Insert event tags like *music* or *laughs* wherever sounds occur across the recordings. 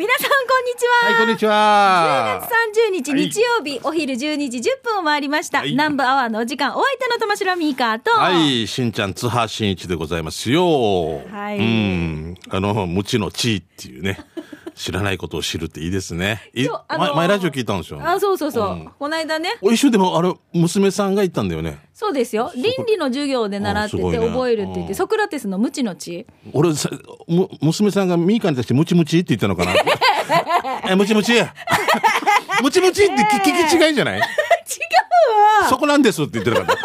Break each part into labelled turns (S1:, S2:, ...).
S1: 皆さんこんにちは。
S2: はい、こんにち
S1: 10
S2: は
S1: 月。30日
S2: はい
S1: 日曜日、お昼12時10分を回りました。
S2: はい
S1: 南部アワーのお時間、お相手の玉城ミーカーと、
S2: はい、しんちゃん、津波しんいちでございますよ。
S1: はい
S2: うん。あの、無知の知っていうね。知らないことを知るっていいですね。い
S1: あのー
S2: 前前ラジオ聞いたんですよ。
S1: あ、そうそうそう。
S2: うん
S1: この間ね、
S2: お一緒でも、あれ、娘さんが言ったんだよね。
S1: そうですよ。倫理の授業で習ってて覚えるって言って、
S2: うん
S1: ソクラテスの無知の知。
S2: 俺さ、む娘さんがミーカーに対してムチムチって言ったのかな？*laughs* え、ムチムチ？*laughs* ムチムチって聞き違いじゃない？
S1: 違うわ
S2: そこなんですって言ってなかった。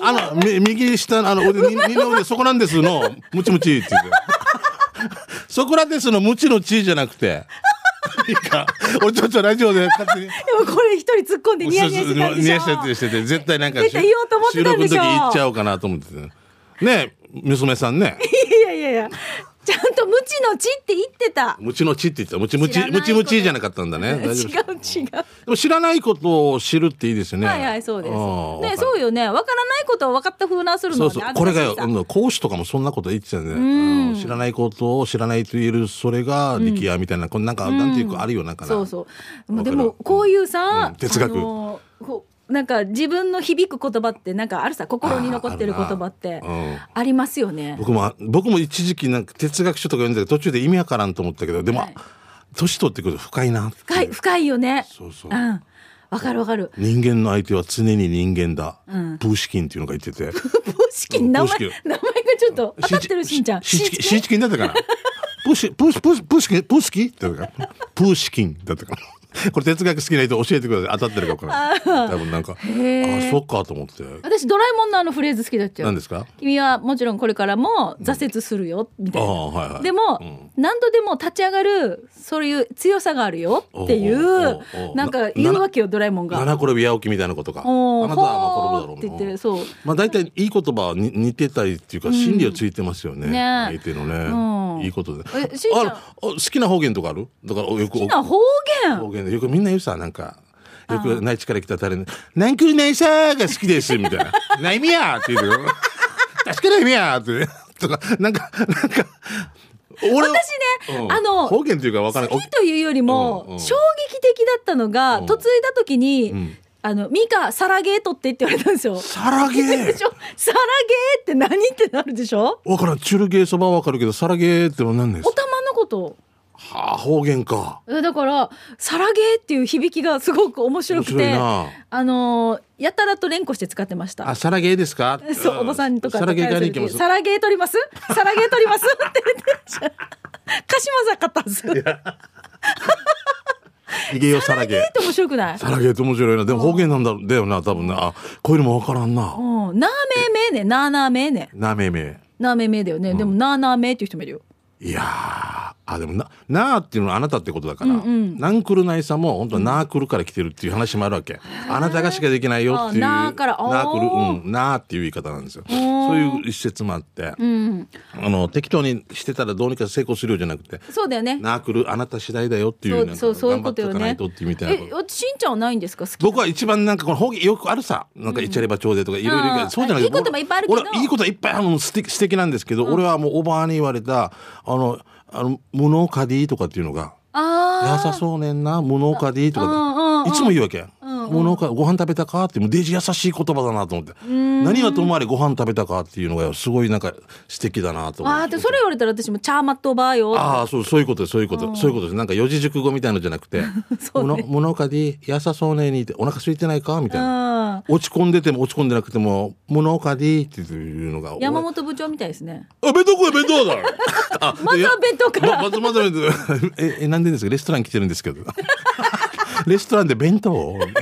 S2: *laughs* あの、み右下の、あの、腕、に二の腕、そこなんですの、ムチムチって言って。ソクラテスのムチのチじゃなくて。*laughs* いいか、俺ちょっとラジオで勝手に。
S1: でもこれ一人突っ込んでニヤニヤしてたでしょ。
S2: ニヤしてしてて、絶対なんか、
S1: 絶対言おうと思ってたんでしょ
S2: 収録の時言っちゃおうかなと思ってて。ねえ、娘さんね。*laughs*
S1: いやいやいや。ちゃんと無知の知って言ってた。
S2: ムチのチって言ってた。ムチムチ、ムチムチじゃなかったんだね。
S1: 違 *laughs* う
S2: 大丈夫です
S1: 違う。
S2: でも知らないことを知るっていいですよね。
S1: はいはい、そうです。ね、そうよね。わからないことを分かった風なするのはね
S2: そうそう。これが講師とかもそんなこと言ってたよね。
S1: ん
S2: うん知らないことを知らないと言える、それが力也みたいな、こんなんか、なんていうかあるよ、なんかな。
S1: そうそう。でも、こういうさ、
S2: うん哲学
S1: なんか自分の響く言葉って、なんかあるさ、心に残ってる言葉って
S2: あ
S1: りますよね。
S2: 僕も、僕も一時期なんか哲学書とか読んで途中で意味わからんと思ったけど、でも、
S1: はい
S2: 年取ってくると深いな
S1: 深い、深いよね。
S2: そうそう
S1: うん。わかるわかる。
S2: 人間の相手は常に人間だ。
S1: うん
S2: プーシキンっていうのが言ってて。
S1: プーシキン、名前、名前がちょっと当たってるしんちゃん。
S2: シーチキン、だったかなプーシ、プーシ、プーシ、プーシキン、プーシキンって言ったかなプーシキンだったかな *laughs* これ哲学好きな人教えてください。当たってるか分からない。多分なんか、あそっかと思って。
S1: 私、ドラえもんのあのフレーズ好きだったよ。
S2: 何ですか？
S1: 君はもちろんこれからも挫折するよ、みたいな。
S2: はいはい。
S1: でも、
S2: うん
S1: 何度でも立ち上がるそういう強さがあるよってい
S2: おう
S1: なんか言うわけよドラえもんが。
S2: 七転び八起きみたいなことか。あなたはまあ転ぶだろう
S1: って言ってそう
S2: まあ大体いい言葉はに似てたりっていうか、心理をついてますよね。
S1: ね
S2: 相手のね、
S1: うん
S2: いいことで。
S1: えしんちゃん
S2: ああ好きな方言とかある？だからよく。
S1: 好きな方言？
S2: 方言でよくみんな言うさ、なんか。よく内地から来た誰に、なんくるないさーが好きです、みたいな。*laughs* ないみやーって言うよ。*laughs* 確かないみやーって。*laughs* とか、なんか、なんか、俺は
S1: 私ね、
S2: うん
S1: あの
S2: 方言っていうかわからない
S1: 好き。というよりも、
S2: うんうん
S1: 衝撃的だったのが、
S2: うん
S1: 嫁いだ時に、
S2: ん
S1: あの、ミカ、サラゲー取ってって言われたんですよ。
S2: サラゲー
S1: でしょ？サラゲーって何ってなるでしょ？
S2: わからん。チュルゲーそばはわかるけど、サラゲーってのは何です
S1: おたまのこと。
S2: はあ、方言か。
S1: えだから、サラゲーっていう響きがすごく面白くて、あのーやたらと連呼して使ってました
S2: あ、。サラゲーですか？
S1: そう、おばさんとか
S2: サラゲー
S1: と
S2: 買いに行きます。
S1: サラゲー取ります？サラゲー取ります？って言って。鹿島坂ったんです。*laughs* っ
S2: いけよ、サラゲー。
S1: て面白くない？
S2: サラゲーって面白いな。でも方言なんだだよな、多分な。あ、こういうのもわからんな。
S1: うん。なーめーめーね、なーなーめーね。
S2: なめめ。
S1: なーめーめーだよね。でも、なーなーめーっていう人もいるよ。
S2: いやー、あ、でもな、なーっていうのはあなたってことだから、
S1: うんうん。
S2: なんくるないさも、本当はなーくるから来てるっていう話もあるわけ。あなたがしかできないよっていう。
S1: あなーから
S2: なー。くる、
S1: おー
S2: うん、なーっていう言い方なんですよ。そういう一節もあって、
S1: うん。
S2: あの、適当にしてたらどうにか成功するようじゃなくて、
S1: そうだよね。
S2: なーくる、あなた次第だよっていう、
S1: そう、そう、いうことよね。
S2: 頑張っていかないとっていうみたいな。こと
S1: え、私しんちゃんはないんですか？好き
S2: 僕は一番なんかこの方言よくあるさ。なんかイチャレバ町でとかいろいろそうじゃない
S1: いいこともいっぱいあるけど。
S2: 俺いいことはいっぱいあるの素敵素敵なんですけど、俺はもうおばあに言われた、あの、あの、無能カディとかっていうのが、
S1: あ
S2: 優そうねんな、無能カディと
S1: うんうんうん。
S2: か、いつも言うわけ。
S1: ん
S2: 無能カご飯食べたかって、もうデジ優しい言葉だなと思って。何はともあれご飯食べたかっていうのがすごいなんか素敵だなと思
S1: あ。あ
S2: って。
S1: ーで、それ言われたら私もチャーマットバーよ。
S2: ああ、そう、そういうことそういうこと、そういうことです。なんか四字熟語みたいのじゃなくて、*laughs*
S1: そうね
S2: 無能無能カディ、優そうねにって、お腹空いてないかみたいな。
S1: うん。
S2: 落ち込んでても落ち込んでなくても、物岡でっていうのが。
S1: 山本部長みたいですね。
S2: あ、弁当食え、弁当だあ *laughs*
S1: まずは弁当から *laughs*
S2: ままずまずは弁当。え、え、なんでですか？レストラン来てるんですけど。レストランで弁当を
S1: まずは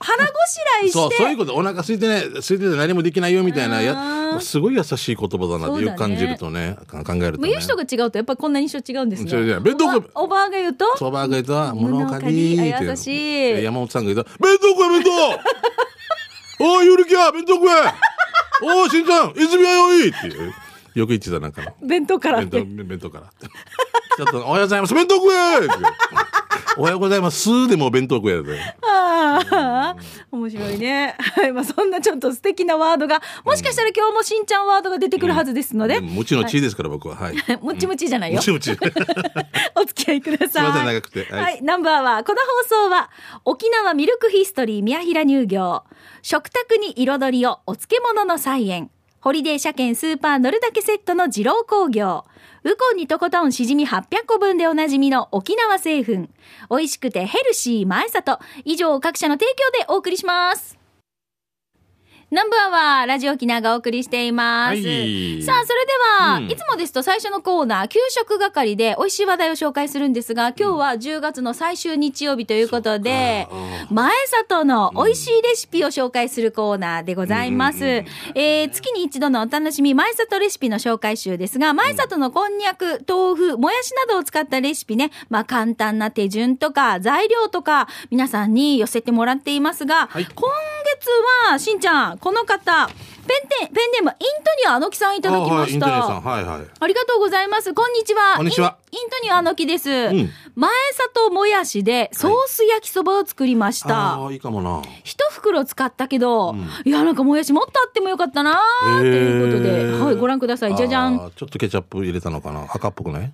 S1: 腹ごしらえして。
S2: そう、そういうこと。お腹空いてない、空いてて何もできないよみたいな、
S1: あ
S2: や
S1: ー
S2: すごい優しい言葉だなってよく感じるとね、か考えると、ね。
S1: 言う人が違うとやっぱりこんな印象違うんですね。
S2: う弁当が
S1: おばあが言うと。
S2: そばが言うと、物岡で
S1: 物岡で優しい
S2: 山本さんが言うと、弁当食え、弁当 *laughs* おい、ゆるきや、弁当食えおい、しんちゃん、泉はよいっていう。よく言ってた、なんかの。
S1: 弁当からっ
S2: 弁当
S1: て。
S2: 弁当から。*laughs* ちょっとおはようございます弁当食えっておはようございます。でもお弁当食えるで。
S1: ああ、面白いね。はい。まあ、そんなちょっと素敵なワードが、もしかしたら今日もしんちゃんワードが出てくるはずですので、
S2: でももちろん地ですから、僕は。はい。*laughs*
S1: もちもちじゃないよ
S2: も。ちもち。*laughs*
S1: お付き合いください。
S2: すいません長くて
S1: は、
S2: はいい
S1: ナンバーは、この放送は、沖縄ミルクヒストリー宮平乳業、食卓に彩りをお漬物の菜園、ホリデー車検スーパー乗るだけセットの二郎工業、ウコンにとことんしじみ800個分でおなじみの沖縄製粉、美味しくてヘルシー前里、以上各社の提供でお送りします。ナンバーはラジオ沖縄がお送りしています。
S2: はい。
S1: さあ、それでは、
S2: うん。
S1: いつもですと最初のコーナー、給食係で美味しい話題を紹介するんですが、今日は10月の最終日曜日ということで、前里の美味しいレシピを紹介するコーナーでございます。えー月に一度のお楽しみ、前里レシピの紹介集ですが、前里のこんにゃく、豆腐、もやしなどを使ったレシピね、まあ簡単な手順とか材料とか、皆さんに寄せてもらっていますが、
S2: はい。
S1: 今月は、しんちゃん、この方、ペンテン、ペンネーム、イントニアあのきさんいただきました
S2: ん。。はいはい。
S1: ありがとうございます。こんにちは。
S2: こんにちは
S1: イントニアあのきです。
S2: ん
S1: 前里もやしでソース焼きそばを作りました。
S2: ああ、いいかもな。
S1: 一袋使ったけど、いや、なんかもやしもっとあってもよかったなーということで、はい、ご覧ください。じゃじゃん。
S2: ちょっとケチャップ入れたのかな赤っぽくない？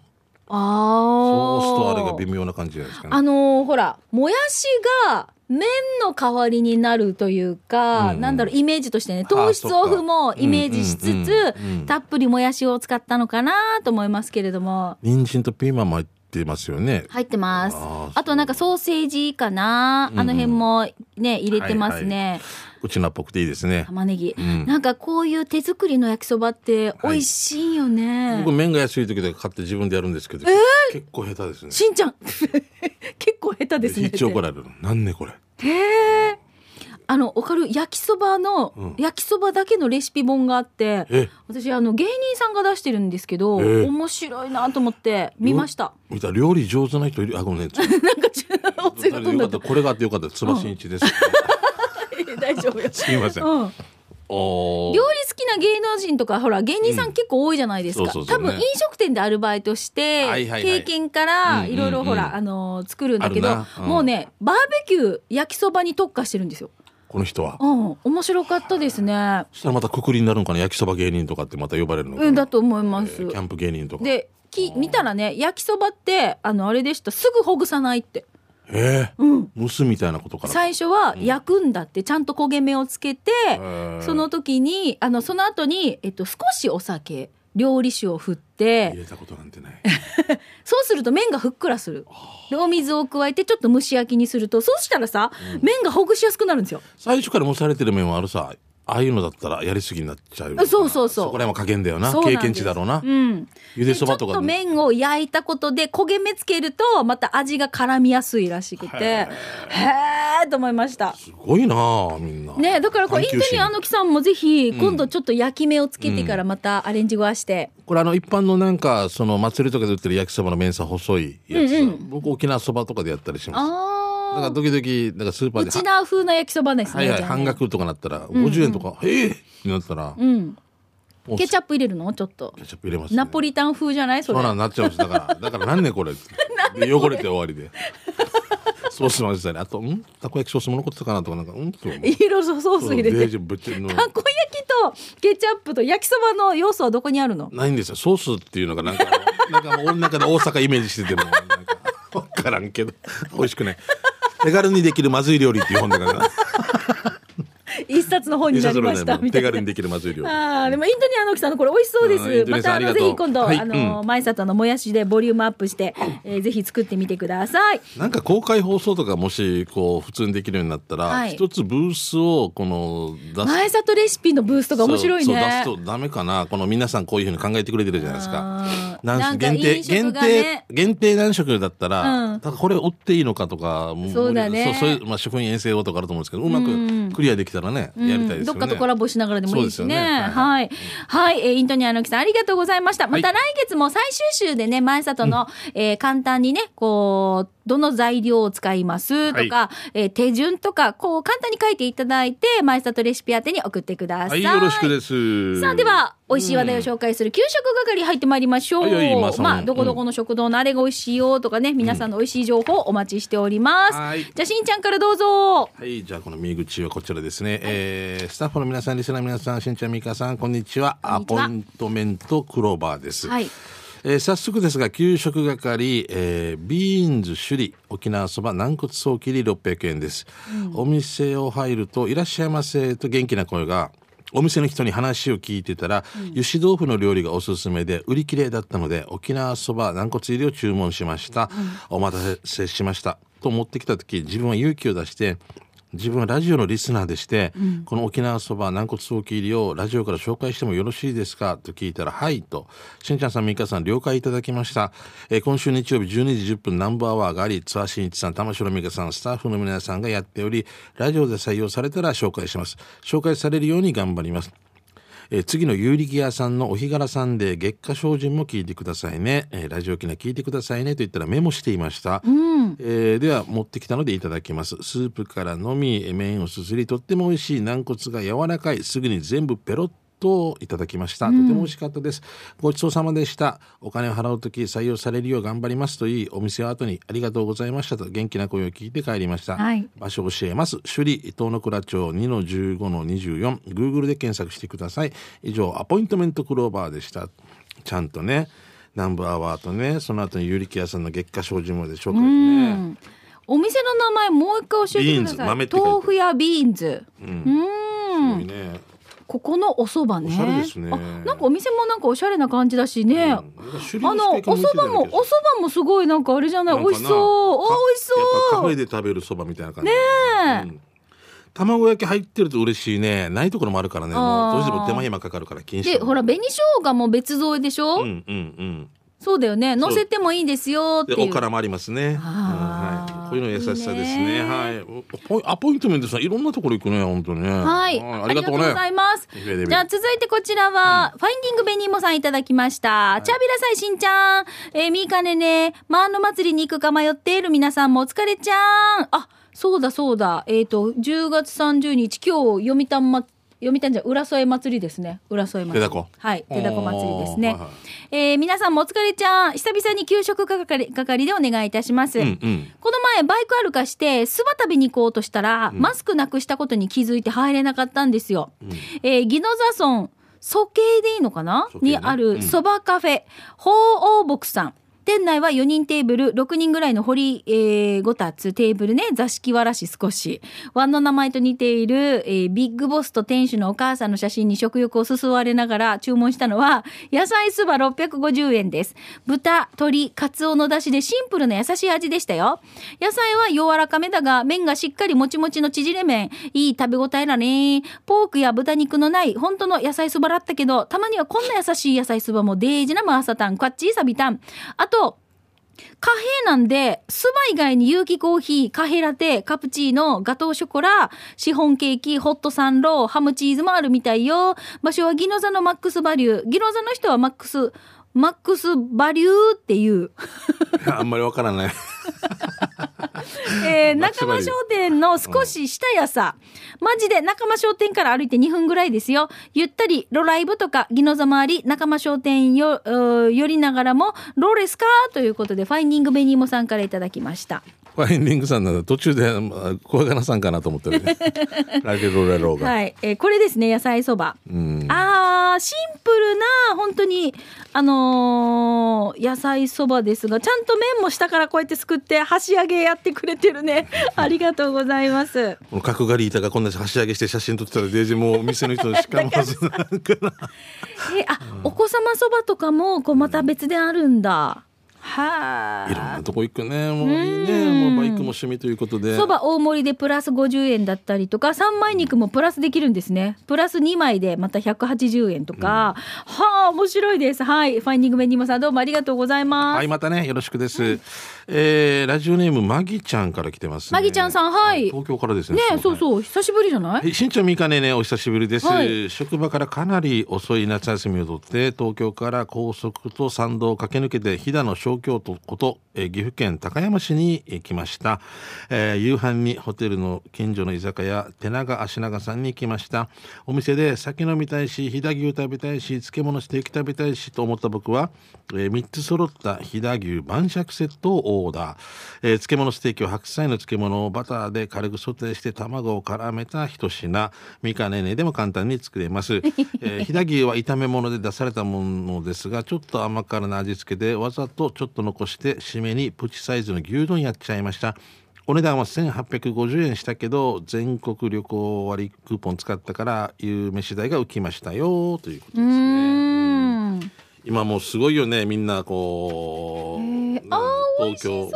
S1: あ
S2: ソースとあれが
S1: ー
S2: 微妙な感じじゃないですかね。
S1: あのーほら、もやしが麺の代わりになるというか、
S2: うんうん
S1: なんだろう、イメージとしてね、糖質オフもイメージしつつ、たっぷりもやしを使ったのかなと思いますけれども。
S2: 人参とピーマンも入ってますよね。
S1: 入ってます。
S2: あ
S1: となんかソーセージかな、あの辺もね、入れてますね。
S2: うちなっぽくていいですね。
S1: 玉ねぎ、
S2: ん
S1: なんかこういう手作りの焼きそばって美味しいよね。
S2: 僕麺が安い時で買って自分でやるんですけど、結構下手ですね。
S1: しんちゃん *laughs* 結構下手ですね。
S2: 一応怒られる。なんねこれ。
S1: へえ。あの、わかる焼きそばの、
S2: ん
S1: 焼きそばだけのレシピ本があって
S2: え、
S1: 私、あの、芸人さんが出してるんですけど、
S2: え
S1: 面白いなと思って見ました。
S2: 見たら料理上手な人いる？あ、ごめんね。*laughs*
S1: なんかおつが飛んだ。
S2: これがあってよかった。つばしんいちです。
S1: 大丈夫よ。*laughs*
S2: すみません。
S1: うん。料理好きな芸能人とかほら芸人さん結構多いじゃないですか、多分飲食店でアルバイトして、経験から
S2: うん
S1: いろいろほら、あのー作るんだけど、もうねバーベキュー焼きそばに特化してるんですよ。
S2: この人は。
S1: うん。面白かったですね。
S2: そしたらまたくくりになるのかな？焼きそば芸人とかってまた呼ばれるのかな？
S1: うんだと思います、
S2: えーキャンプ芸人とか。
S1: でき見たらね焼きそばってあのあれでした。すぐほぐさないって
S2: えー
S1: うん
S2: 蒸すみたいなことから？
S1: 最初は焼くんだってちゃんと焦げ目をつけて、
S2: ー
S1: その時にあのその後にえっと少しお酒料理酒を振って
S2: 入れたことなんてない。*laughs*
S1: そうすると麺がふっくらする。で、お水を加えてちょっと蒸し焼きにすると、そうしたらさ、麺がほぐしやすくなるんですよ。
S2: 最初から蒸されてる麺はあるさ。ああいうのだったらやりすぎになっちゃう。
S1: そうそうそう
S2: そこら辺は加減だよな。経験値だろうな。
S1: うん。
S2: ゆでそばとか
S1: でちょっと麺を焼いたことで焦げ目つけると、また味が絡みやすいらしくて、へーと思いました。
S2: すごいなあみんな。
S1: ねだからこれ、イン
S2: 探求心
S1: トニアのきさんもぜひ、今度ちょっと焼き目をつけてからまたアレンジごわして。
S2: これあの一般のなんかその祭りとかで売ってる焼きそばの麺さ細いやつ、僕沖縄そばとかでやったりします。だから
S1: あ
S2: 時々なんかスーパ
S1: ー。
S2: ーで
S1: うちな風な焼きそばですね。
S2: はいはい半額とかなったら50円とか、へえってなったら、
S1: うん。ケチャップ入れるの？ちょっと。
S2: ケチャップ入れます、ね。
S1: ナポリタン風じゃない？それ。
S2: そうなんなっちゃうんですだからだからなんねこれ *laughs* で汚れて終わりで。ソース混ぜたりあとん？たこ焼きソースも残ってたかなとかなんかうん？と
S1: 色々ソース入れて。たこ焼きとケチャップと焼きそばの要素はどこにあるの？
S2: ないんですよ。ソースっていうのがなんかなんか俺の中で大阪イメージしててもなんか分からんけど。美味しくない手軽にできるまずい料理っていう本だから。
S1: 一冊の本になりました。みたいな。
S2: 手軽にできるまずい料理。
S1: ああでもイントニアのきさんのこれ美味しそうです。またあのぜひ今度、
S2: はい。
S1: あの前里のもやしでボリュームアップして、えーぜひ作ってみてください。
S2: なんか公開放送とかもしこう普通にできるようになったら、
S1: はい。
S2: 一つブースをこの
S1: 前里レシピのブースとか面白い
S2: そう
S1: ね。
S2: そう出すとダメかな。この皆さんこういうふうに考えてくれてるじゃないですか
S1: なんか
S2: 限定、限定限定何食だったら、
S1: うん
S2: これ売っていいのかとかも
S1: そうだね
S2: そうそういう、まあ、食品衛生法とかあると思うんですけどうまくクリアできたらね、
S1: うん
S2: やりたいですよね
S1: どっかとコラボしながらでもいいしね。
S2: そうですよね
S1: はい。はい。えーイントニアのきさん、ありがとうございました。また来月も最終週でね、前里の、えー簡単にね、こう、どの材料を使いますとか、えー手順とか、こう簡単に書いていただいて、前里レシピ宛てに送ってくださ。
S2: はいい、よろしくです。
S1: さあ、では、美味しい話題を紹介する給食係入ってまいりましょう。
S2: はいはいまあ
S1: どこどこの食堂のあれが美味しいよとかね、皆さんの美味しい情報をお待ちしております。
S2: はい
S1: じゃあ、しんちゃんからどうぞ。
S2: はい、じゃあこの右口はこちらですね。えースタッフの皆さん、リスナーの皆さん、しんちゃん、みかさん、こんにちは。アポイントメントクローバーです。
S1: はい
S2: えー早速ですが、給食係、えービーンズ首里、沖縄そば軟骨総切り600円です。お店を入ると、いらっしゃいませと元気な声が、お店の人に話を聞いてたら、油脂豆腐の料理がおすすめで売り切れだったので沖縄そば軟骨入りを注文しました、お待たせしました。と持ってきた時自分は勇気を出して自分はラジオのリスナーでして、この沖縄そば軟骨早期入りをラジオから紹介してもよろしいですか？と聞いたら、はいと、しんちゃんさん、みかさん、了解いただきました。えー今週日曜日12時10分ナンバーワーがあり、ツアーしんいちさん、玉城美香さん、スタッフの皆さんがやっており、ラジオで採用されたら紹介します。紹介されるように頑張ります。えー次の有力屋さんのお日柄さんで月下精進も聞いてくださいね、えーラジオ機能聞いてくださいねと言ったらメモしていました、えーでは持ってきたのでいただきます。スープからのみえー麺をすすりとっても美味しい軟骨が柔らかい。すぐに全部ペロッといただきました、とても美味しかったですごちそうさまでしたお金を払う時採用されるよう頑張りますといいお店を後にありがとうございましたと元気な声を聞いて帰りました、
S1: はい
S2: 場所を教えます。首里東野倉町2の15の24。Google で検索してください。以上、アポイントメントクローバーでした。ちゃんとね、ナンバーワーとね、その後に有力屋さんの月下精進まで紹介ね。
S1: お店の名前もう一回教えてください。
S2: 豆
S1: 腐屋ビーンズ。
S2: うん。
S1: うん。
S2: すごいね。
S1: ここのお蕎麦ね。なんかお店もなんかおしゃれな感じだしね。
S2: うん
S1: あの、お蕎麦も、お蕎麦もすごいなんかあれじゃない、美味しそう。お美味し
S2: やっぱカフ
S1: そう。
S2: ェで食べるそばみたいな感じ。
S1: ね
S2: うん卵焼き入ってると嬉しいね。ないところもあるからね。もうどうしても手間暇かかるから禁止。
S1: で、ほら、紅生姜も別添えでしょ、
S2: うんうんうん。
S1: そうだよね。
S2: そう
S1: 乗せてもいいですよって
S2: で、
S1: いう。
S2: おからもありますね。はい。こういうの優しさですね。
S1: ね
S2: はい。ポイアポイントメントさん、いろんなところ行くね、本当にね。
S1: はい。
S2: ありがとうね。
S1: ございます。じゃあ続いてこちらは、ファインディングベニーモさんいただきました。チャビラサイしんちゃん。えー、みーかねね、マーンの祭りに行くか迷っている皆さんもお疲れちゃん。あ、そうだそうだ。えっ、と、10月30日、今日、読谷ま、読谷じゃ浦添祭りですね。浦添祭り。はい。手だこ祭りですね。
S2: はいはい
S1: えー皆さんもお疲れちゃん。久々に給食係係でお願いいたします。
S2: うんうん。
S1: この前バイク歩かして諏訪旅に行こうとしたら、マスクなくしたことに気づいて入れなかったんですよ。えー、宜野座村蘇慶でいいのかな、
S2: ね
S1: にあるそばカフェ、鳳凰牧さん。店内は4人テーブル、6人ぐらいの掘り、えー、ごたつテーブルね、座敷わらし少し。ワンの名前と似ている、えービッグボスと店主のお母さんの写真に食欲をすすわれながら注文したのは、野菜そば650円です。豚、鶏、カツオの出汁でシンプルな優しい味でしたよ。野菜は柔らかめだが、麺がしっかりもちもちの縮れ麺。いい食べ応えだね。ポークや豚肉のない、本当の野菜そばだったけど、たまにはこんな優しい野菜そばもデージなマーサタン、カッチサビタン。あと、カフェなんで、スバ以外に有機コーヒー、カフェラテ、カプチーノ、ガトーショコラ、シフォンケーキ、ホットサンロー、ハムチーズもあるみたいよ。場所はギノザのマックスバリュー。ギノザの人はマックス、マックスバリューっていう。
S2: あんまりわからない。*laughs*
S1: えー、*laughs* 間商店の少し下やさ、マジで仲間商店から歩いて2分ぐらいですよ。ゆったり、ロライブとか、ギノザ周り、仲間商店よ、寄りながらも、ローレスか？ということで、ファインディングベニーモさんからいただきました。
S2: ファインディングさんなら途中で、まあ、小柄さんかなと思ってるね。*laughs* ラゲロレローが。
S1: はい。えーこれですね、野菜そば。
S2: うん。
S1: あー、シンプルな、本当に、あのー野菜そばですが、ちゃんと麺も下からこうやってすくって、箸上げやってくれてるね。*laughs* ありがとうございます。
S2: 角刈り板がこんな箸上げして写真撮ってたらデージもう店の人しかもずなんかな。*laughs*
S1: えあ、お子様そばとかもこうまた別であるんだ。はい
S2: ろんなとこ行くね。もういいね。もうバイクも趣味ということで。
S1: そば大盛りでプラス50円だったりとか三枚肉もプラスできるんですね。プラス2枚でまた180円とか、はあ面白いです。はい。ファインディングメニモさんどうもありがとうございます、
S2: はい、またね、よろしくです。えー、ラジオネーム、マギちゃんから来てます、ね。
S1: マギちゃんさんはい。
S2: 東京からですね。
S1: ねそうそう。久しぶりじゃない？
S2: はい、しんちゃんみかねね、お久しぶりです、
S1: はい。
S2: 職場からかなり遅い夏休みを取って、東京から高速と山道を駆け抜けて、飛騨の小東京都こと、えー岐阜県高山市にえー来ました、えー夕飯にホテルの近所の居酒屋手長足長さんに来ました。お店で酒飲みたいし飛騨牛食べたいし漬物ステーキ食べたいしと思った僕は、え3つ揃った飛騨牛晩酌セットをオーダー、えー漬物ステーキを白菜の漬物。をバターで軽くソテーして卵を絡めた一品。みかねねでも簡単に作れます、*laughs* えー飛騨牛は炒め物で出されたものですがちょっと甘辛な味付けでわざとちょっと残して締めにプチサイズの牛丼やっちゃいました。お値段は1850円したけど全国旅行割クーポン使ったから夕飯代が浮きましたよということ
S1: う
S2: ですね。今もうすごいよねみんなこう、ね
S1: あー
S2: 東京も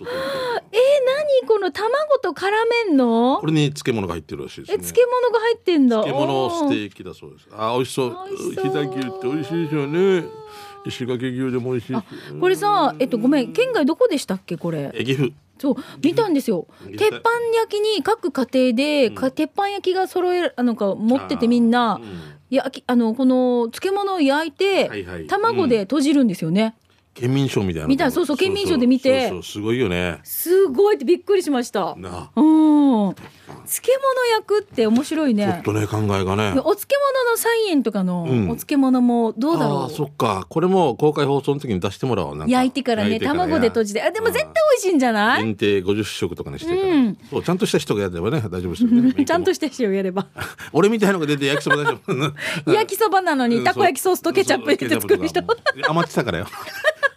S1: えー、何この卵と絡めんの？
S2: これに漬物が入ってるらしいです
S1: え、
S2: ね
S1: 漬物が入ってんだ。
S2: 漬物ステ
S1: おー
S2: ーキだそうです。あ美味しそう。飛騨牛って美味しいですよね。石垣牛でも美味しいし。
S1: これさ、えっと、ごめん、県外どこでしたっけ、これ？
S2: え岐阜。
S1: そう、見たんですよ。
S2: うん。
S1: 鉄板焼きに各家庭で、か鉄板焼きが揃える、あのか、持っててみんな。
S2: うん。
S1: 焼き、あの、この漬物を焼いて、
S2: はいはい。
S1: 卵で閉じるんですよね。
S2: 県民賞みたいな
S1: 見たそうそう県民賞で見て。
S2: そうそうすごいよね。
S1: すごいってびっくりしました。
S2: な
S1: うん。漬物焼くって面白い
S2: ちょっ
S1: ね。
S2: とね考えがね。
S1: でお漬物の菜園とかの
S2: うん。
S1: お漬物もどうだろう？
S2: ああそっか。これも公開放送の時に出してもらおうなんか。
S1: 焼いてからね、卵で閉じて。あ、でも絶対美味しいんじゃない？
S2: 限定50食とかにして
S1: うん。
S2: そうちゃんとした人がやればね大丈夫ですよね。
S1: ちゃんとした人をやれば。*laughs*
S2: 俺みたいのが出て焼きそば大丈夫。*laughs*
S1: 焼きそばなのにたこ焼きソースとケチャップ入れて作る人。
S2: 余ってたからよ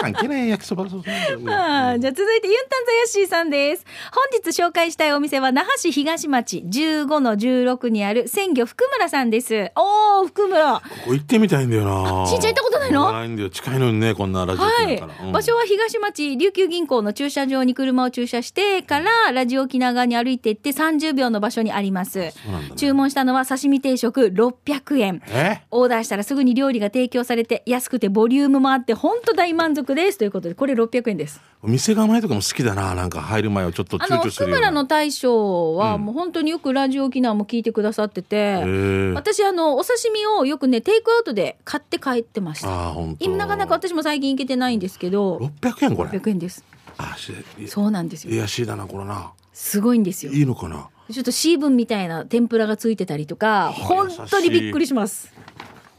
S2: 関係ない焼きそば
S1: ああじゃあ続いてユンタンザヤッシーさんです。本日紹介したいお店は那覇市東町15の16にある鮮魚福村さんです。おー、福村。
S2: ここ行ってみたいんだよな。
S1: しんちゃん行ったことないの？
S2: ないんだよ。近いのにねこんなラジオ
S1: はい。
S2: うん。
S1: 場所は東町琉球銀行の駐車場に車を駐車してからラジオ沖縄側に歩いていって30秒の場所にあります。
S2: ね。
S1: 注文したのは刺身定食600円。
S2: え？
S1: オーダーしたらすぐに料理が提供されて安くてボリュームもあって本当大満足ですということでこれ600円です。
S2: 店構えとかも好きだななんか入る前はちょっと躊躇するような
S1: 村の大将は
S2: うん
S1: もう本当によくラジオ沖縄も聞いてくださってて、
S2: へえ
S1: 私あのお刺身をよくねテイクアウトで買って帰ってました。
S2: ああ本当
S1: 今なかなか私も最近行けてないんですけど
S2: 600円これ
S1: ？600円です。
S2: あし
S1: そうなんですよ。
S2: いやしいだなこれな
S1: すごいんですよ。
S2: いいのかな？
S1: ちょっとシーブンみたいな天ぷらがついてたりとか、本当にびっくりします。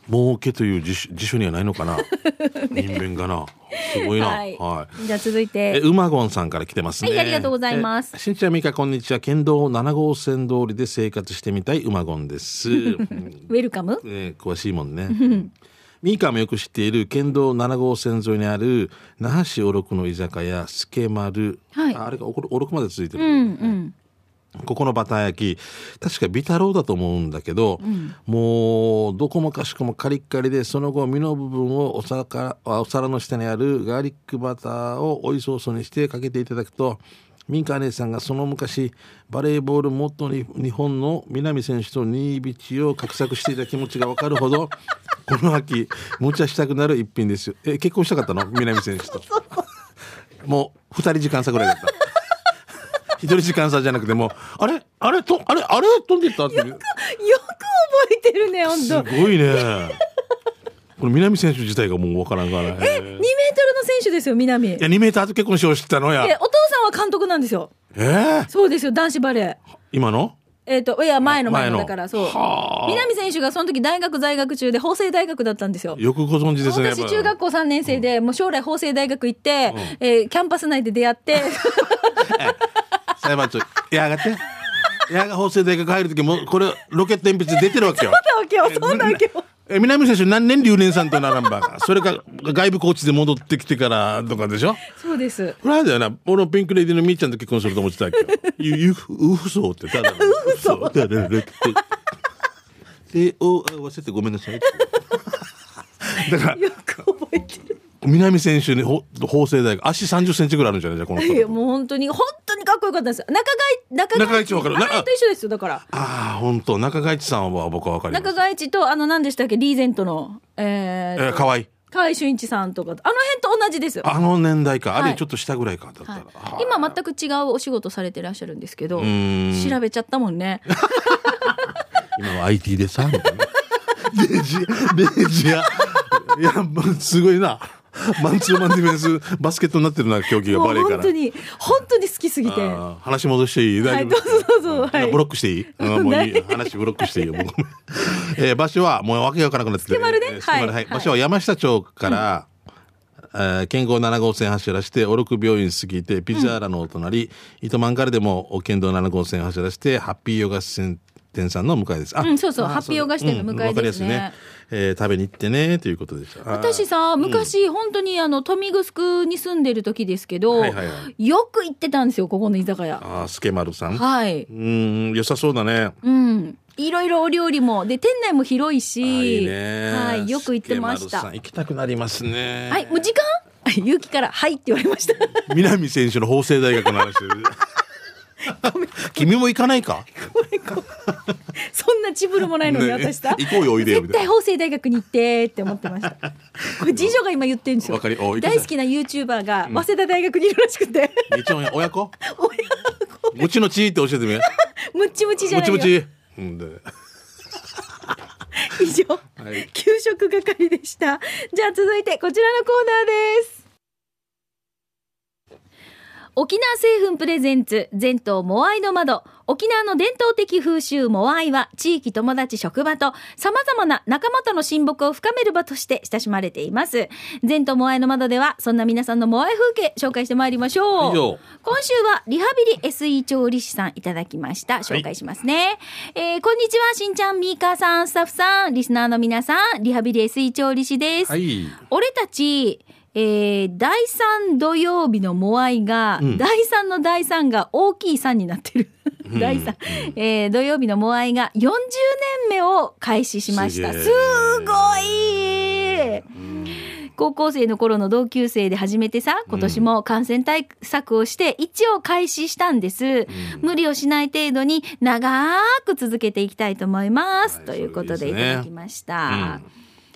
S2: 儲けという辞書にはないのかな？*laughs* 人弁がなすごいな
S1: は
S2: はい
S1: い。じゃあ続い
S2: え、
S1: て、
S2: うまごんさんから来てますね。
S1: はいありがとうございます
S2: え。しんちゃんみかこんにちは。県道7号線通りで生活してみたいうまごんです。う *laughs* ん
S1: ウェルカム？
S2: えー詳しいもんね。ミーカーもよく知っている県道7号線沿いにある那覇市おろくの居酒屋スケマル、
S1: はい
S2: ああれがおろくまで続いてる、
S1: うんうん。こ
S2: ここのバター焼き。確かビタローだと思うんだけど、もうどこもかしこもカリッカリでその後身の部分をお皿からお皿の下にあるガーリックバターをオイソースにしてかけていただくとミンカー姉さんがその昔バレーボール元に日本の南選手とニービチを画策していた気持ちが分かるほど *laughs* この秋無茶したくなる一品です。よえ結婚したかったの？南選手と。*laughs* もう二人時間差ぐらいだった一人時間差じゃなくてもうあれ？あれ？とあれ？あれ飛んでった？っていう。
S1: よく覚えてるね、本
S2: す
S1: 当。
S2: ごいね。これ南選手自体がもうわからんから
S1: 2メートルの選手ですよ、南。
S2: いや2メーターと結婚しよう知ったのや。
S1: で、お父さんは監督なんですよ。
S2: えー、
S1: そうですよ、男子バレー。
S2: 今の？
S1: えっ、と、いや、前の前の。だから、そう。
S2: はあ。
S1: 南選手がその時大学在学中で法政大学だったんですよ。
S2: よくご存知ですね
S1: 私中学校3年生で、もう将来法政大学行って、えーキャンパス内で出会って、*laughs*
S2: 裁判長いや上がっていや法政大学入る時もうこれロケット鉛筆出てるわけよ。
S1: そうだわけよ。
S2: え南選手何年留年さんとならんば。かそれか外部コーチで戻ってきてからとかでしょ？
S1: そうです。
S2: これだよな。俺のピンクレディのみーちゃんと結婚すると思ってたわけよゆゆうふそうってただのうそだだだって。でおあ忘れてごめんなさいだから
S1: よく覚えてる。
S2: 南選手にほ法政大学足30センチぐらいあるんじゃない？じゃあこの人
S1: いや、もう本当に、本当にかっこよかったですよ。中貝、中
S2: 中貝一わかる。
S1: 中貝と一緒ですよ、だから。
S2: ああ本当。中川一さんは僕は分かります。
S1: 中川一と、あの、何でしたっけ、リーゼントの、えー、
S2: えー、河合。
S1: 河合俊一さんとかと、あの辺と同じですよ。
S2: あの年代か、あ
S1: はい。
S2: れちょっと下ぐらいかだったら、
S1: はい。
S2: はあ
S1: 今全く違うお仕事されてらっしゃるんですけど、
S2: ん。
S1: 調べちゃったもんね。*laughs*
S2: 今は IT でさみたいな。*laughs* デジデジやいやもうすごいな *laughs* マンツーマンディフェンスバスケットになってるな競技がバレーから。
S1: 本当に本当に好きすぎて。
S2: 話戻していい？
S1: はい
S2: 大丈夫？
S1: はい
S2: ブロックしていい、うんもうい *laughs* い。話ブロックしていいよも *laughs* えー場所はもうわけがわからなくなってて
S1: ね？はい。
S2: はい。場所は山下町から、えー県道7号線走らしてオルク病院過ぎてピザーラのお隣、糸満からでも県道7号線走らしてハッピーヨガセン店さんの向かいです。あ
S1: うんそうそう
S2: あ
S1: ハッピーヨガ支店の向かいですね
S2: うんわかりやすいえー食べに行ってねということでした。
S1: 私さ昔、本当にあの豊見城に住んでる時ですけど、
S2: はいはいは
S1: よく行ってたんですよここの居酒屋
S2: あースケマルさん。
S1: はい、
S2: うーん良さそうだね。
S1: うんいろいろお料理もで店内も広い
S2: あ
S1: し
S2: ーいいね。
S1: はい、よく行ってました
S2: スケマルさん行きたくなりますね。
S1: はいもう時間？*laughs* 勇気から「はい」って言われました
S2: 南選手の法政大学の話。*laughs* 君も行かないか？*laughs*
S1: そんなチブルもないのに
S2: ね
S1: 私さ、
S2: 行こうよおいでよみ
S1: 絶
S2: たいな。
S1: 対法政大学に行ってって思ってました。*laughs* これ次女が今言ってるんですよ。
S2: わかりおい
S1: 大好きな YouTuber が早稲田大学にいるらしくて、
S2: 一応親子？*laughs*
S1: 親
S2: うちのちって教えてみ。
S1: ムッチムチじゃないよ。
S2: もちもち。うんで。
S1: 以上、
S2: はい。
S1: 給食係でした。じゃあ続いてこちらのコーナーです。沖縄製粉プレゼンツ全島モアイの窓沖縄の伝統的風習モアイは地域友達職場と様々な仲間との親睦を深める場として親しまれています。全島モアイの窓ではそんな皆さんのモアイ風景紹介してまいりましょう。今週はリハビリ SE 調理師さんいただきました。紹介しますね、えーこんにちはしんちゃんみーかーさんスタッフさんリスナーの皆さんリハビリ SE 調理師です、
S2: はい。
S1: 俺たち、えー第3土曜日のモアイが、
S2: うん
S1: 第3の第3が大きい3になってる。
S2: ん
S1: 第3、えー土曜日のモアイが40年目を開始しました。すごい高校生の頃の同級生で始めてさ、今年も感染対策をして一応開始したんです。無理をしない程度に長く続けていきたいと思います。
S2: はい
S1: ということでいただきました。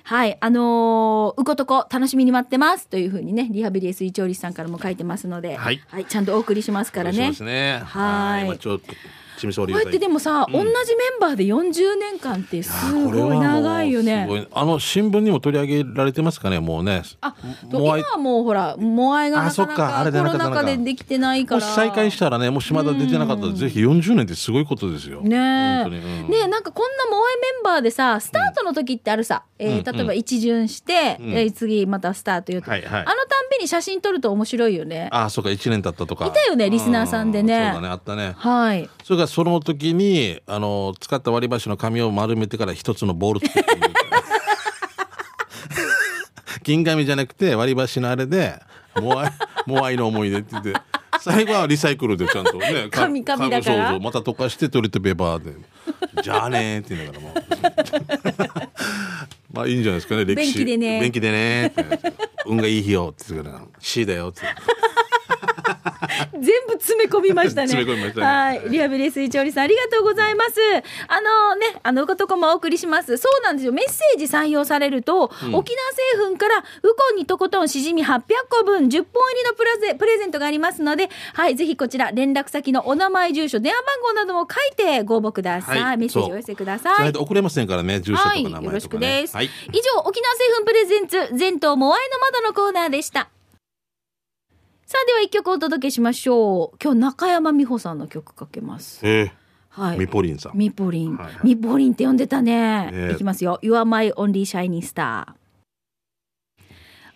S2: うん
S1: はい、あのーうことこ楽しみに待ってますというふうにね、リハビリ SE 調理師さんからも書いてますので、
S2: はい
S1: ちゃんとお送りしますからね
S2: そうで。すね。
S1: はい
S2: 今ちょっと。チミソリ
S1: こうやってでもさ、
S2: うん
S1: 同じメンバーで40年間ってすごい長いよね。
S2: あの新聞にも取り上げられてますかね、もうね。
S1: あ、今はもうほら、モアイがなかな
S2: か
S1: コロナ禍でできてないから。
S2: もし再開したらね、もしまだ出てなかったら、ぜひ40年ってすごいことですよ。
S1: ねえ。
S2: うん
S1: ねえなんかこんなモアイメンバーでさ、スタートの時ってあるさ、えー
S2: うん
S1: 例えば一巡して、
S2: うん
S1: えー次またスタートよと、
S2: はいはい
S1: あのたんびに写真撮ると面白いよね。
S2: あ、そうか、1年経ったとか。
S1: いたよねリスナーさんでね
S2: そうだね、あったね。
S1: はい。
S2: それからその時に、あの、使った割り箸の紙を丸めてから一つのボール作ってみる。*laughs* 銀紙じゃなくて割り箸のあれで、モアイ、*laughs* モアイの思い出って言って、最後はリサイクルでちゃんとね。*laughs* か
S1: 紙紙だから
S2: そうそう、また溶かしてトイレットペーパーで。じゃあねーって言いながらもう。まあいいんじゃないですかね、歴史。
S1: 便器でね
S2: 便器でね。運がいい日よって言ってから、C だよって。
S1: 全部詰め込みましたね。
S2: 詰め込みましたね
S1: はい。リハビリ水調理さん、ありがとうございます。あのね、あの、うことこもお送りします。そうなんですよ。メッセージ採用されると、沖縄製粉から、ウコンにとことんしじみ800個分、10本入りのプラゼプレゼントがありますので、はい、ぜひこちら、連絡先のお名前、住所、電話番号なども書いてご応募ください。
S2: はい
S1: メッセージをお寄せください
S2: 送れませんからね、住所とか
S1: はい、
S2: 名前とかね。
S1: よろしくです。
S2: はい。
S1: 以上、沖縄製粉 presents、全島モアイの窓のコーナーでした。さあ、では一曲お届けしましょう。今日、中山美穂さんの曲かけます。
S2: え
S1: はい。
S2: ー、ミポリンさん。
S1: ミポリン。
S2: はいはい
S1: ミポリンって呼んでたね。
S2: ね
S1: いきますよ。You are my only shining star.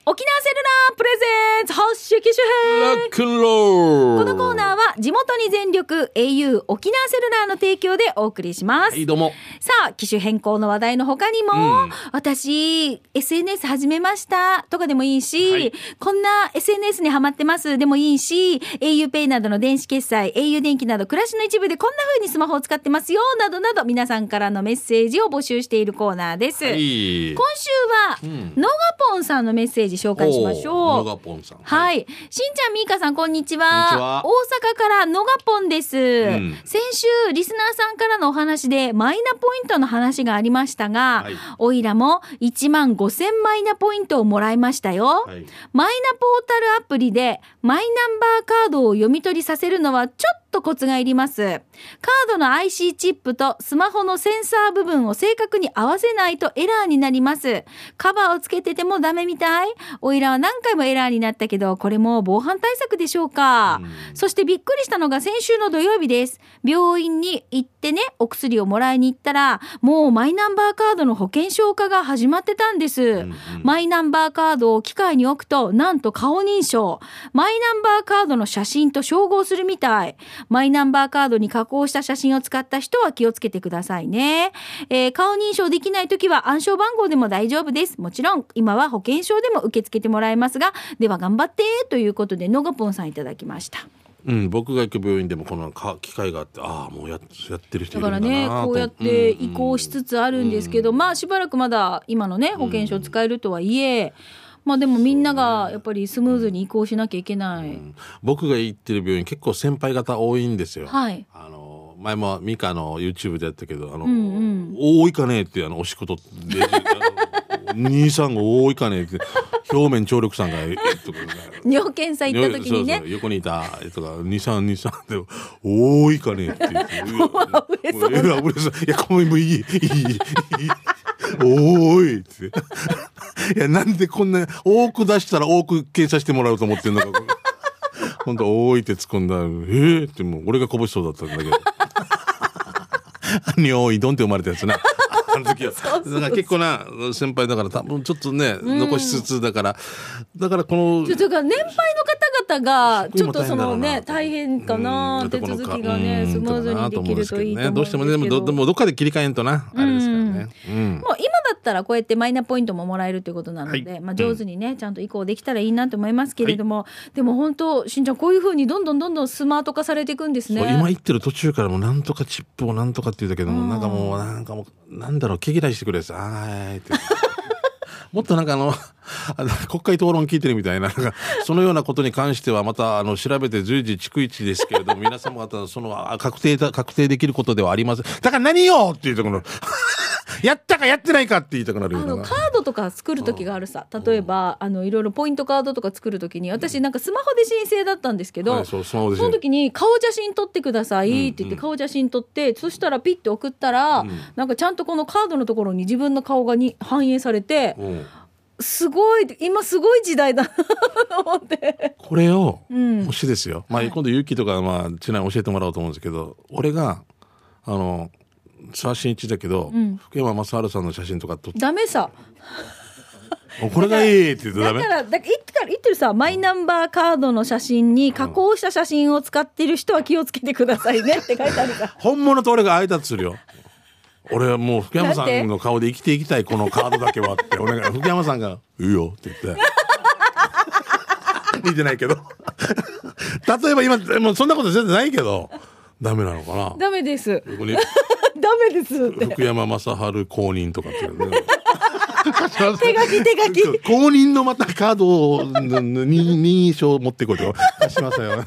S1: 沖縄セルラー presents 発色機種編
S2: ラックンロー
S1: このコーナーは地元に全力 au 沖縄セルラーの提供でお送りします。
S2: はい、どうも。
S1: さあ、機種変更の話題の他にも、
S2: うん
S1: 私、SNS 始めましたとかでもいいし、
S2: はい
S1: こんな SNS にハマってますでもいいし、auPay などの電子決済、au 電気など暮らしの一部でこんな風にスマホを使ってますよ、などなど皆さんからのメッセージを募集しているコーナーです。
S2: はい。
S1: 今週は、
S2: ん
S1: のがぽんさんのメッセージ紹介しましょう。
S2: おーのがぽんさん。。
S1: はいい。しんちゃん、みーかさん、こんにちは。大阪からのがぽんです、
S2: ん
S1: 先週、リスナーさんからのお話で、マイナポイントの話がありましたが、
S2: はい
S1: おいらも1万5000マイナポイントをもらいましたよ。
S2: はい。
S1: マイナポータルアプリで、マイナンバーカードを読み取りさせるのはちょっとコツがいります。カードの IC チップとスマホのセンサー部分を正確に合わせないとエラーになります。カバーをつけててもダメみたい。おいらは何回もエラーになったけど、これも防犯対策でしょうか。そしてびっくりしたのが先週の土曜日です。病院に行ってね、お薬をもらいに行ったら、もうマイナンバーカードの保険証化が始まってたんです。マイナンバーカードを機械に置くと、なんと顔認証。マイナンバーカードの写真と照合するみたい。マイナンバーカードに加工した写真を使った人は気をつけてくださいね。えー顔認証できないときは暗証番号でも大丈夫です。もちろん、今は保険証でも受け付けてもらえますが、では頑張って、ということで、のがぽんさんいただきました。
S2: うん、僕が行く病院でもこのか機会があってああもうややってる人いるんだな
S1: だからね、
S2: と
S1: こうやって移行しつつあるんですけど、まあしばらくまだ今のね、保険証使えるとはいえ、まあでもみんながやっぱりスムーズに移行しなきゃいけない。
S2: 僕が行ってる病院結構先輩方多いんですよ。
S1: はい。
S2: あの前もミカの YouTube でやったけどあの、
S1: んうん。
S2: 多いかねってあのお仕事で *laughs* あの兄さんが多いかねって表面張力さんがえとか
S1: 尿検査行った時にね。
S2: そうそう横にいたとか二三二三で多いかねって言っていや溢 *laughs* れそう。いやこれもいいいいいおーいって。*laughs* いやなんでこんな多く出したら多く検査してもらうと思ってんのか。本当多いって突っ込んだ。ええってもう俺がこぼしそうだったんだけど。においどんって生まれたやつな。の時は。*laughs* だから結構な先輩だから多分ちょっとね、残しつつだから。だからこの
S1: ちょだから年配の方々がちょっとそのね大
S2: 大
S1: 変かな、
S2: うん。
S1: 手続きがね
S2: うん。
S1: スムーズにできるといいと思うん
S2: ど。う
S1: ですけど
S2: してもねどどもうどっかで切り替えんとなあれですからね。うん。
S1: もう今だったらこうやってマイナポイントももらえるということなので、
S2: はい。
S1: まあ、上手にね、ちゃんと移行できたらいいなと思いますけれども、でも本当しんちゃんこういうふうにどんどんどんどんスマート化されていくんですね。
S2: 今言ってる途中からもうなんとかチップをなんとかって言うんだけども、なんかもうなんかもうなんだろう毛嫌いしてくれさあーいって。*laughs* もっとなんかあのあの国会討論聞いてるみたいなそのようなことに関してはまたあの調べて随時逐一ですけれども *laughs* 皆様方そのあ確定だ確定できることではありません。だから何よって言うとこの *laughs* やったかやってないかって言いたくなるような。
S1: あのカードとか作る時があるさ。例えばあのいろいろポイントカードとか作る時に私なんかスマホで申請だったんですけど、
S2: はいそ
S1: その時に顔写真撮ってくださいって言って顔写真撮って、そしたらピッて送ったら、なんかちゃんとこのカードのところに自分の顔がに反映されて
S2: うん
S1: すごい今すごい時代だなと思って。
S2: これを、
S1: ん。
S2: もしですよ、まあ、今度勇気とか、まあ、ちなみに教えてもらおうと思うんですけど俺があの沢新一だけど、福山雅治さんの写真とか撮って。
S1: ダメさ。*laughs*
S2: おこれがいいって言うとダメ？
S1: だからだから言って言ってるさマイナンバーカードの写真に加工した写真を使ってる人は気をつけてくださいねって書いてあるから。*laughs*
S2: 本物と俺が挨拶するよ俺はもう福山さ
S1: な
S2: んの顔で生きていきたいこのカードだけはって。俺が *laughs* 福山さんが「いいよ」って言って。*laughs* 見てないけど。*laughs* 例えば今もうそんなこと全然ないけど。ダメなのかな？
S1: ダメです。
S2: ここに。
S1: ダメですって。
S2: 福山雅治公認とかって、ね、
S1: 手書き手書き。
S2: 公認のまたカードをに認証持ってこいと貸しますよ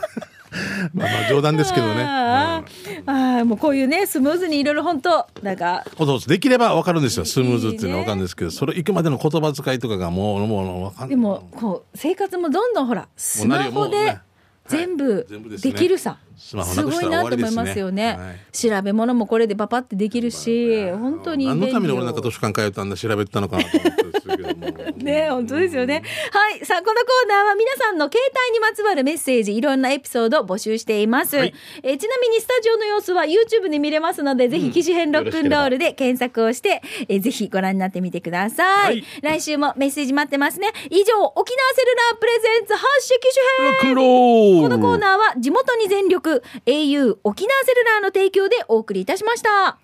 S2: *laughs* まあまあ冗談ですけどね、
S1: あー。あーもうこういうねスムーズにいろいろ本当なんか。
S2: そうそうできれば分かるんですよ。スムーズっていうのは分かるんですけどそれ行くまでの言葉遣いとかがもうもう分かん
S1: でもこう生活もどんどんほらスマホで全部
S2: で
S1: きるさ。すごいなと思いますよね
S2: はい。
S1: 調べ物もこれでパパってできるし、本当に
S2: 何のために俺なんか図書館通ったんだ調べてたのかなと思ってですけども
S1: ね本当ですよね。*laughs* はい。さあ、このコーナーは皆さんの携帯にまつわるメッセージ、いろんなエピソードを募集しています。
S2: はい
S1: えーちなみにスタジオの様子は YouTube で見れますので、ぜひ、機種編ロックンロールで検索をして、えーぜひご覧になってみてください。
S2: はい
S1: 来週もメッセージ待ってますね。以上、沖縄セルラープレゼンツ発信機種編このコーナーは地元に全力 au 沖縄セルラーの提供でお送りいたしました。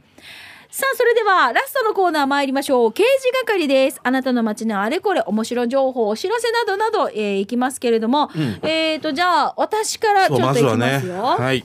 S1: さあ、それではラストのコーナー参りましょう。刑事係です。あなたの街のあれこれ面白情報、お知らせなどなど、えーいきますけれども、えっ、と、じゃあ、私からちょっといき
S2: まずはね
S1: ますよ。
S2: はい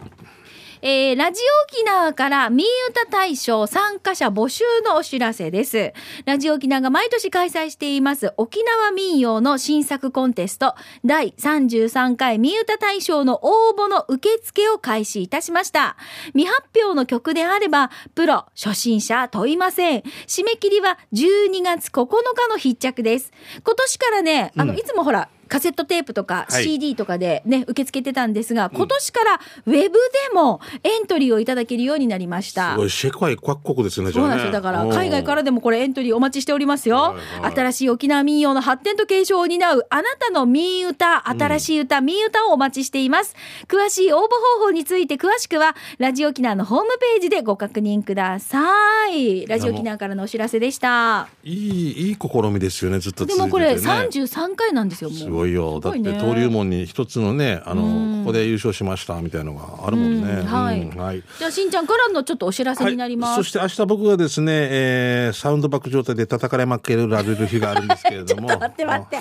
S1: えーラジオ沖縄から民歌大賞参加者募集のお知らせです。ラジオ沖縄が毎年開催しています沖縄民謡の新作コンテスト第33回民歌大賞の応募の受付を開始いたしました。未発表の曲であれば、プロ、初心者問いません。締め切りは12月9日の必着です。今年からね、あの、いつもほら、カセットテープとか
S2: はい
S1: CD とかでね、受け付けてたんですが、今年からウェブでもエントリーをいただけるようになりました
S2: すご。い世界各国ですねじゃあね
S1: そうなんですよ。だから、海外からでもこれエントリーお待ちしておりますよ。
S2: はいはい
S1: 新しい沖縄民謡の発展と継承を担う、あなたの民歌、新しい歌、民歌をお待ちしています。詳しい応募方法について詳しくは、ラジオ沖縄のホームページでご確認ください。ラジオ沖縄からのお知らせでした。
S2: いいいい試みですよねずっとね、
S1: でもこれ33回なんですよ、もう。
S2: いよ。だって登竜門に一つのねあのここで優勝しましたみたいなのがあるもんね、
S1: うん。はい。
S2: うん。はい。
S1: じゃあ、しんちゃんからのちょっとお知らせになります。
S2: はい、そして明日僕がですね、えーサウンドバック状態で叩かれまけられる日があるんですけれども。*laughs*
S1: 待って待って。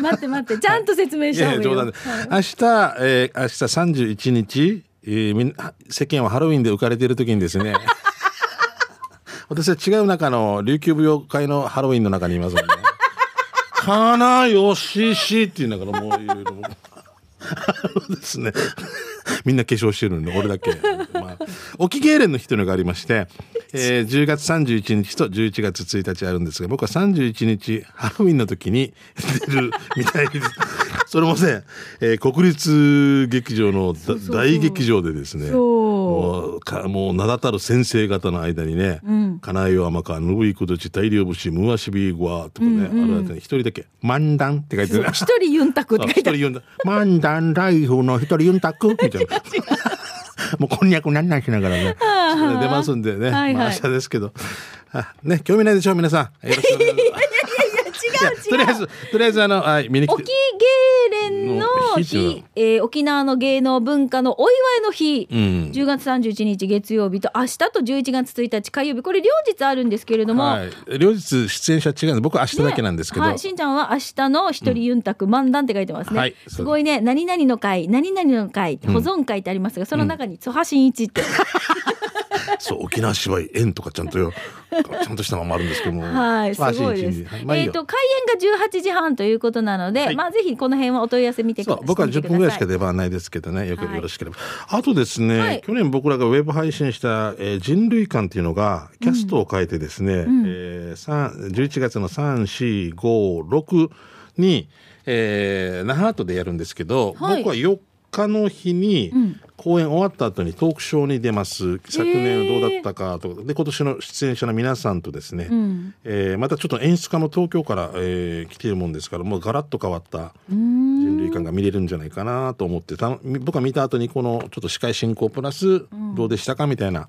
S1: 待って *laughs* 待って。ちゃんと説明
S2: い
S1: した方がいい
S2: 明日、えー、明日31日、えーみん世間はハロウィンで浮かれている時にですね。*laughs* 私は違う中の琉球舞踊会のハロウィンの中にいますので、ね、かなよししっていうのからもういろいろ。ですねみんな化粧してるんで俺だけ、まあ、沖芸連の日というのがありまして、えー、10月31日と11月1日あるんですが僕は31日ハロウィンの時に出るみたいです。それもね、えー国立劇場の大劇場でですねもうかもう名だたる先生方の間にね「かなえよあまかぬぶいくどち大量節むわしびごわ」とかね、ある間に一人だけ「漫談」って書いてる
S1: 一人ユンタクって書いてある。
S2: 一人言うんだ。漫談ライフの一人ユンタク *laughs* みたいな。もうこんにゃくなんなんしながらね。それ出ますんでね。
S1: はいはい
S2: まあ明日ですけど。あね、興味ないでしょう、皆さん。よろしくお願いします。
S1: 違う *laughs*
S2: とりあえず、とりあえず、あの、はい、見に来
S1: 沖
S2: て。
S1: 芸連の
S2: の日
S1: えー沖縄の芸能文化のお祝いの日、
S2: うん。
S1: 10月31日月曜日と明日と11月1日火曜日これ両日あるんですけれども、
S2: はい。両日出演者違うんで、僕は明日だけなんですけど。
S1: はい、しんちゃんは明日の一人ユンタク漫談って書いてますね、
S2: はい。
S1: す。ごいね。何々の会何々の会保存会ってありますが、その中に津波真一って、*laughs*
S2: そう、沖縄芝居、縁とかちゃんとよ、ちゃんとしたままあるんですけども。*laughs*
S1: はい、す
S2: まあ
S1: ごいです。
S2: まあ
S1: えっ、と、開演が18時半ということなので、
S2: はい。
S1: まあ、ぜひこの辺はお問い合わせ見てください。
S2: 僕は10分ぐらいしか
S1: で。
S2: 出番ないですけどね。よよろしければ、あとですね、
S1: はい。
S2: 去年僕らがウェブ配信した、えー人類館っていうのがキャストを変えてですね、えーさん11月の3456に、えー那覇とでやるんですけど、
S1: はい。
S2: 僕は4日の日に
S1: ん。
S2: 公演終わった後にトークショーに出ます。昨年どうだったかとか。で今年の出演者の皆さんとですね、
S1: ん。
S2: えーまたちょっと演出家も東京から、えー来ているもんですからもうガラッと変わった人類感が見れるんじゃないかなと思ってた僕は見た後にこのちょっと司会進行プラスどうでしたかみたいな、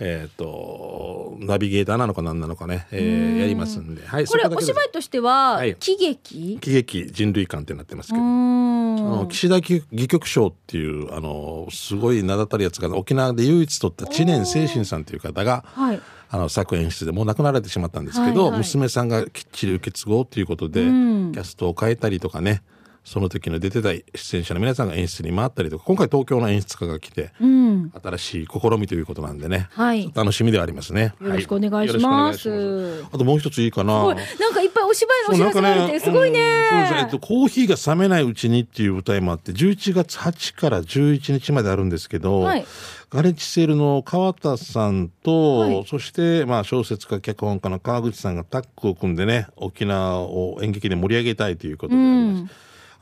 S2: えっ、とナビゲーターなのか何なのかね、えーやりますんで、はい、
S1: これ、お芝居としては、
S2: はい。
S1: 喜劇？
S2: 喜劇人類館ってなってますけど。あの
S1: ん。
S2: 岸田戯曲賞っていうあのすごい名だたるやつが沖縄で唯一取った知念清心さんという方が
S1: はい。
S2: あの作演出でもう亡くなられてしまったんですけど、
S1: はいはい。
S2: 娘さんがきっちり受け継ごうということで、
S1: うん。
S2: キャストを変えたりとかねその時の出てた出演者の皆さんが演出に回ったりとか今回東京の演出家が来て
S1: うん。
S2: 新しい試みということなんでね、
S1: はい。
S2: 楽しみではありますね。
S1: よろしくお願いします
S2: はいしますあともう一ついいかな。
S1: なんかいっぱいお芝居のお知らせがあるって、すごいね。
S2: うんそうですえっと、コーヒーが冷めないうちにっていう舞台もあって、11月8から11日まであるんですけど、
S1: はい
S2: ガレッジセールの川田さんと、
S1: はい
S2: そして、まあ、小説家、脚本家の川口さんがタッグを組んでね、沖縄を演劇で盛り上げたいということであります。
S1: うん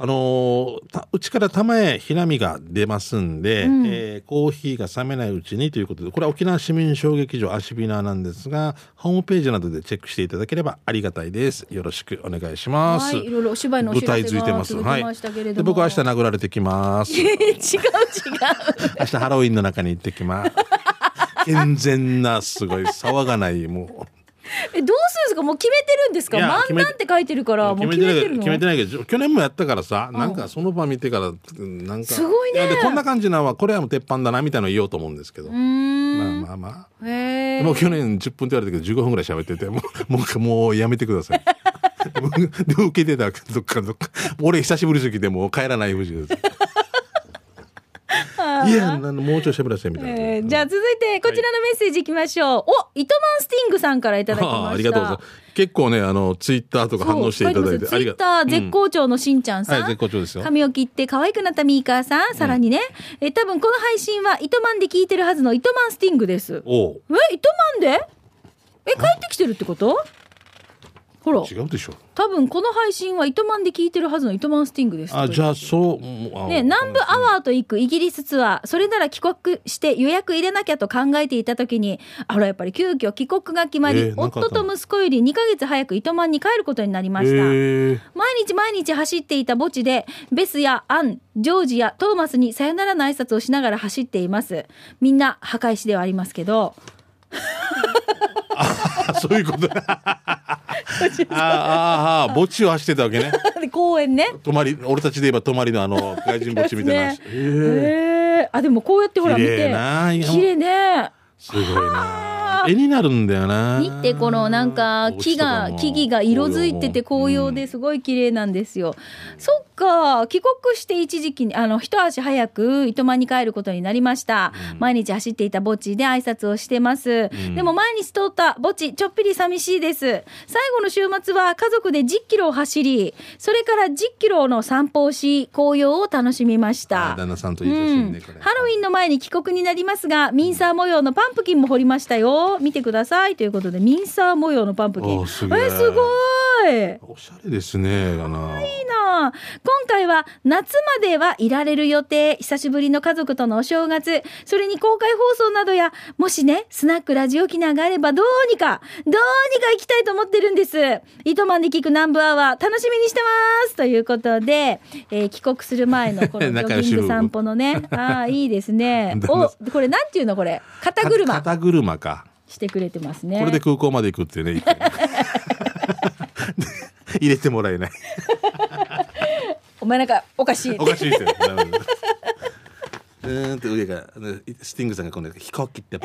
S2: あのうちから玉へひなみが出ますんで、
S1: うん
S2: えーコーヒーが冷めないうちにということで、これは沖縄市民小劇場アシビナーなんですが、ホームページなどでチェックしていただければありがたいです。よろしくお願いします。
S1: はい、いろいろお芝居の
S2: 舞台ついてます。
S1: が続きましたけれども。
S2: で僕は明日殴られてきます。
S1: 違う違う。*laughs*
S2: 明日ハロウィンの中に行ってきます。*laughs* 健全な、すごい、騒がない、もう。*laughs*
S1: え、どうするんですか？もう決めてるんですか？漫談って書いてるから、もう決めてるの？
S2: 決めてないけど去年もやったからさなんかその場見てからうんなんか
S1: すごいね。
S2: やでこんな感じなのはこれはもう鉄板だなみたいなの言おうと思うんですけど。まあまあまあ。
S1: へえ。
S2: もう去年10分って言われたけど15分ぐらい喋っててもう *laughs* もうもうやめてください。*laughs* で受けてたどっかどっか。俺久しぶりすぎてもう帰らない藤です *laughs* いやなもうちょい喋らせてみたいな、
S1: えーじゃあ続いてこちらのメッセージいきましょう。お、糸満スティングさんからいただきました。
S2: ありがとうございます。結構ねあのツイッターとか反応していただいて
S1: ツイッター絶好調のしんちゃんさん。
S2: はい絶好調ですよ。
S1: 髪を切って可愛くなったミーカーさん。さらにね、え多分この配信は糸満で聞いてるはずの糸満スティングです。
S2: おう。
S1: え、糸満で？え、帰ってきてるってこと？ほら。
S2: 違うでしょ
S1: 多分この配信は糸満で聞いてるはずの糸満スティングです
S2: あじゃあそう
S1: ね、南部アワーと行くイギリスツアーそれなら帰国して予約入れなきゃと考えていた時にあらやっぱり急遽帰国が決まり、
S2: えー
S1: 夫と息子より2ヶ月早く糸満に帰ることになりました、
S2: へえ
S1: 毎日毎日走っていた墓地でベスやアンジョージやトーマスにさよならの挨拶をしながら走っています。みんな墓石ではありますけど。*laughs*
S2: あそういうこと *laughs* ああああ墓地を走ってたわけね。
S1: で *laughs* 公園ね。
S2: 泊まり俺たちで言えば泊まりのあの *laughs* 外人墓地みたいな。へえ
S1: あでもこうやってほら見て。
S2: な
S1: 綺麗ね。
S2: すごいな絵になるんだよな
S1: 見てこのなんか木が木々が色づいてて紅葉
S2: うん
S1: ですごい綺麗なんですよ。そっか帰国して一時期にあの一足早く糸満に帰ることになりました。毎日走っていた墓地で挨拶をしてます。
S2: ん
S1: でも毎日通った墓地ちょっぴり寂しいです。最後の週末は家族で10キロを走り、それから10キロの散歩をし紅葉を楽しみました。
S2: あ旦那さんといい写真ね、これ
S1: ハロウィンの前に帰国になりますが、ミンサー模様のパンプキンも掘りましたよ。見てください。ということで、ミンサー模様のパンプキン。
S2: すげえ
S1: えすごい。
S2: おしゃれですねだな。い
S1: いな。あ今回は夏まではいられる予定。久しぶりの家族とのお正月。それに公開放送などやもしねスナックラジオ機能があればどうにかどうにか行きたいと思ってるんです。糸満で聞く南部アワー楽しみにしてます。ということで、えー帰国する前のこの *laughs* ジョギング散歩のね。ああいいですね。*laughs* おこれなんていうのこれ？肩車。
S2: 肩車か
S1: してくれてますね。
S2: これで空港まで行くってね。*laughs* 入れてもらえない。
S1: お前なんかおかしい。
S2: おかしいですよ。うーんと上がスティングさんが今度飛行機って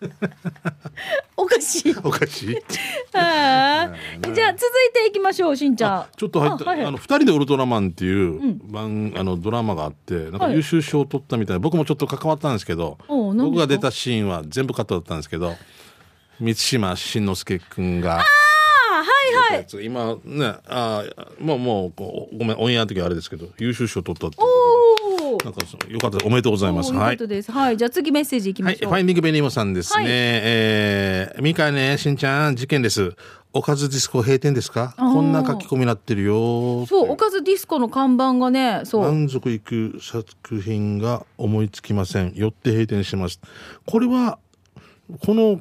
S2: *laughs*
S1: おかしい。
S2: おかしい。
S1: ああ。じゃあ続いていきましょうしんちゃん。
S2: ちょっと入った。あ、
S1: あはいはい。
S2: の二人でウルトラマンっていう番、あのドラマがあってなんか
S1: はい。
S2: 優秀賞を取ったみたいな、僕もちょっと関わったんですけど僕が出たシーンは全部カットだったんですけど満島真之介君が
S1: あはいはい。
S2: 出たやつ今ねあもうもうごめんオンエアの時はあれですけど優秀賞取ったっていう
S1: おお
S2: なんかよかったおめでとうございますはい
S1: はいじゃあ次メッセージいき
S2: はい、
S1: ましょう
S2: ファインディングベニーモさんですね。
S1: はい
S2: えー、みかね、しんちゃん、事件です。おかずディスコ閉店ですか？こんな書き込みになってるよ。
S1: そうおかずディスコの看板がねそう
S2: 満足いく作品が思いつきません。よって閉店します。これは、この、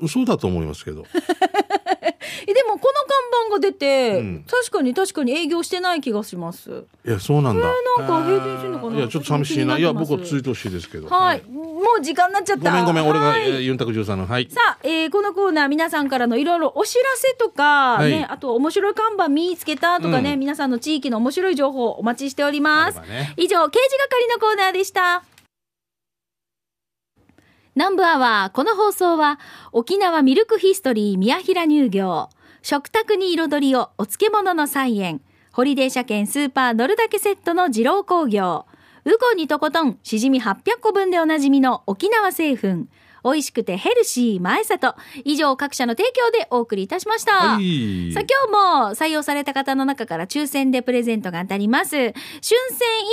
S2: 嘘だと思いますけど。*laughs*
S1: えでもこの看板が出て、
S2: うん
S1: 確かに確かに営業してない気がします
S2: いや、そうなんだ。
S1: なんか閉店してんのかな？い
S2: や、ちょっと寂しいな。いや、僕はツイートほしいですけど。
S1: はい、もう時間になっちゃった
S2: ごめんごめん、俺が、
S1: はい
S2: えーユンタク13の。はい。
S1: さあ、えーこのコーナー皆さんからのいろいろお知らせとか、
S2: はい
S1: ね、あと面白い看板見つけたとかね、
S2: うん
S1: 皆さんの地域の面白い情報お待ちしております。
S2: ね
S1: 以上、刑事係のコーナーでした。南部アワー、この放送は、沖縄ミルクヒストリー宮平乳業、食卓に彩りをお漬物の菜園、ホリデー車検スーパー乗るだけセットの二郎工業、ウコンにとことん、しじみ800個分でおなじみの沖縄製粉、美味しくてヘルシー前里。以上各社の提供でお送りいたしました。
S2: はい
S1: さあ今日も採用された方の中から抽選でプレゼントが当たります。春戦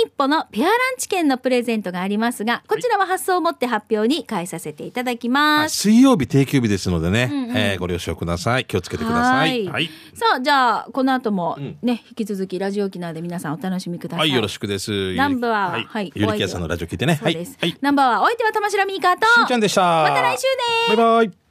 S1: 一歩のペアランチ券のプレゼントがありますが、こちらは発送をもって発表に変えさせていただきます。
S2: 水曜日定休日ですのでね、
S1: うんうん
S2: えーご了承ください。気をつけてください。
S1: は
S2: はいい。
S1: さあ、じゃあ、この後も
S2: うん
S1: ね、引き続きラジオ沖縄で皆さんお楽しみくださ。
S2: はいい、よろしくです。
S1: 南部は
S2: はい。
S1: はい
S2: ゆりきやさんのラジオ聞いてね。はい。
S1: そうです。
S2: はい。
S1: ナンバーはお相手は玉城ミーカーと、
S2: しんちゃんでした。
S1: また来週ね
S2: バイバイ。